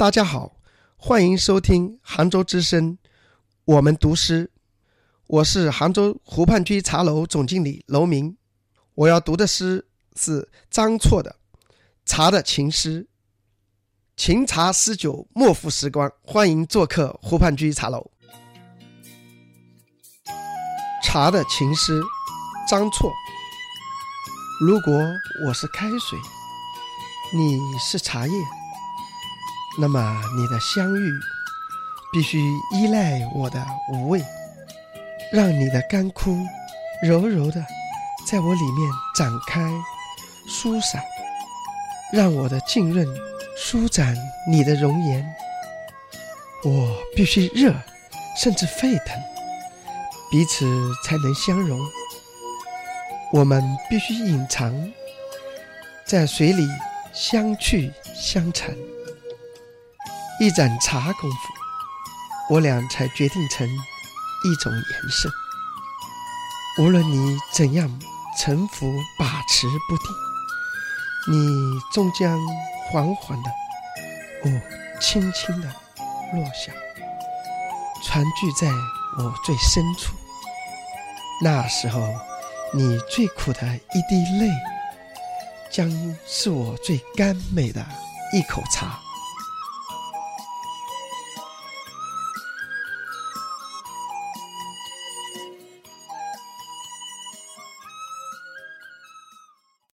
大家好，欢迎收听杭州之声，我们读诗。我是杭州湖畔居茶楼总经理楼明。我要读的诗是张错的《茶的情诗》。情茶诗酒莫负时光，欢迎做客湖畔居茶楼。《茶的情诗》，张错。如果我是开水，你是茶叶。那么你的相遇必须依赖我的无畏，让你的干枯柔柔的在我里面展开舒散，让我的浸润舒展你的容颜。我必须热，甚至沸腾，彼此才能相融。我们必须隐藏在水里，相去相成。一盏茶功夫，我俩才决定成一种颜色。无论你怎样沉浮把持不定，你终将缓缓的，哦，轻轻的落下，船聚在我最深处。那时候，你最苦的一滴泪，将是我最甘美的一口茶。